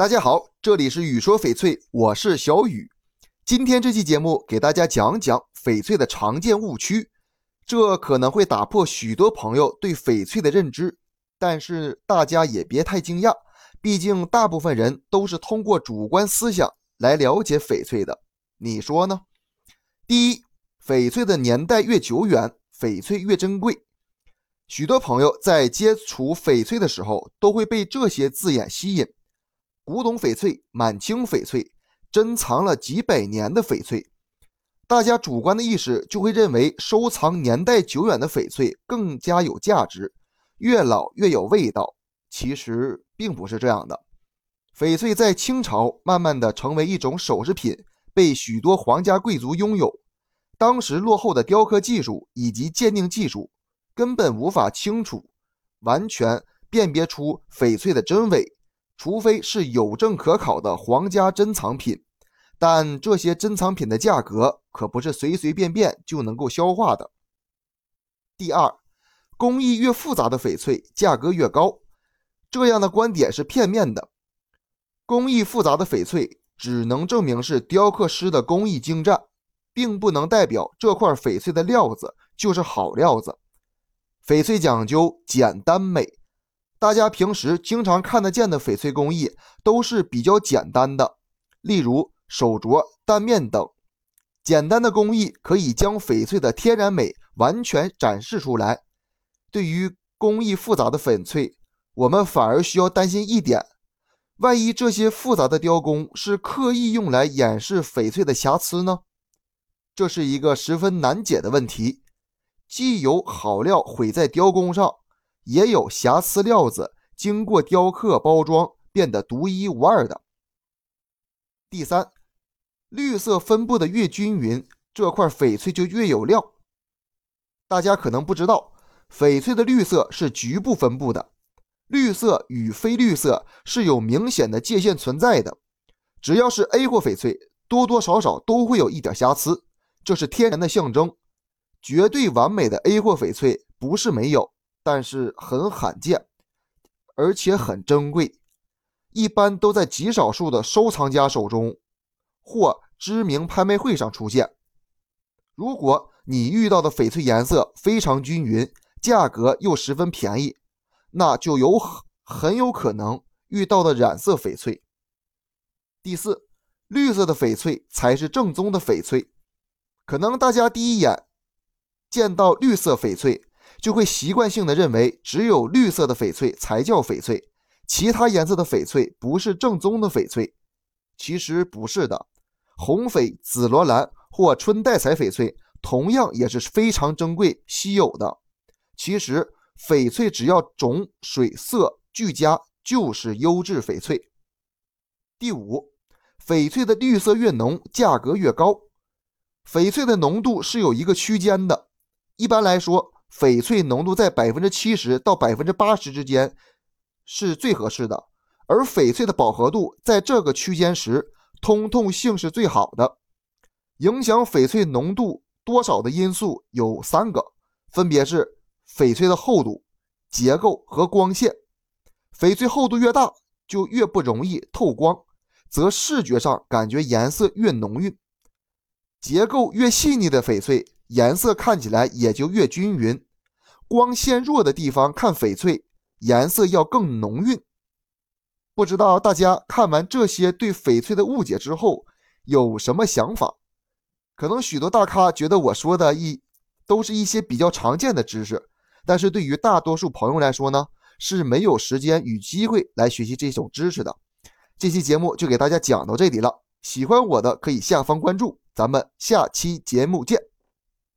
大家好，这里是雨说翡翠，我是小雨。今天这期节目给大家讲讲翡翠的常见误区，这可能会打破许多朋友对翡翠的认知，但是大家也别太惊讶，毕竟大部分人都是通过主观思想来了解翡翠的，你说呢？第一，翡翠的年代越久远，翡翠越珍贵。许多朋友在接触翡翠的时候，都会被这些字眼吸引。古董翡翠、满清翡翠、珍藏了几百年的翡翠，大家主观的意识就会认为收藏年代久远的翡翠更加有价值，越老越有味道。其实并不是这样的。翡翠在清朝慢慢的成为一种首饰品，被许多皇家贵族拥有。当时落后的雕刻技术以及鉴定技术，根本无法清楚完全辨别出翡翠的真伪。除非是有证可考的皇家珍藏品，但这些珍藏品的价格可不是随随便便就能够消化的。第二，工艺越复杂的翡翠价格越高，这样的观点是片面的。工艺复杂的翡翠只能证明是雕刻师的工艺精湛，并不能代表这块翡翠的料子就是好料子。翡翠讲究简单美。大家平时经常看得见的翡翠工艺都是比较简单的，例如手镯、蛋面等。简单的工艺可以将翡翠的天然美完全展示出来。对于工艺复杂的翡翠，我们反而需要担心一点：万一这些复杂的雕工是刻意用来掩饰翡翠的瑕疵呢？这是一个十分难解的问题。既有好料毁在雕工上。也有瑕疵料子经过雕刻包装变得独一无二的。第三，绿色分布的越均匀，这块翡翠就越有料。大家可能不知道，翡翠的绿色是局部分布的，绿色与非绿色是有明显的界限存在的。只要是 A 货翡翠，多多少少都会有一点瑕疵，这是天然的象征。绝对完美的 A 货翡翠不是没有。但是很罕见，而且很珍贵，一般都在极少数的收藏家手中或知名拍卖会上出现。如果你遇到的翡翠颜色非常均匀，价格又十分便宜，那就有很很有可能遇到的染色翡翠。第四，绿色的翡翠才是正宗的翡翠。可能大家第一眼见到绿色翡翠。就会习惯性的认为，只有绿色的翡翠才叫翡翠，其他颜色的翡翠不是正宗的翡翠。其实不是的，红翡、紫罗兰或春带彩翡翠同样也是非常珍贵稀有的。其实翡翠只要种、水、色俱佳，就是优质翡翠。第五，翡翠的绿色越浓，价格越高。翡翠的浓度是有一个区间的，一般来说。翡翠浓度在百分之七十到百分之八十之间是最合适的，而翡翠的饱和度在这个区间时，通透性是最好的。影响翡翠浓度多少的因素有三个，分别是翡翠的厚度、结构和光线。翡翠厚度越大，就越不容易透光，则视觉上感觉颜色越浓郁；结构越细腻的翡翠。颜色看起来也就越均匀，光线弱的地方看翡翠颜色要更浓郁。不知道大家看完这些对翡翠的误解之后有什么想法？可能许多大咖觉得我说的一都是一些比较常见的知识，但是对于大多数朋友来说呢，是没有时间与机会来学习这种知识的。这期节目就给大家讲到这里了，喜欢我的可以下方关注，咱们下期节目见。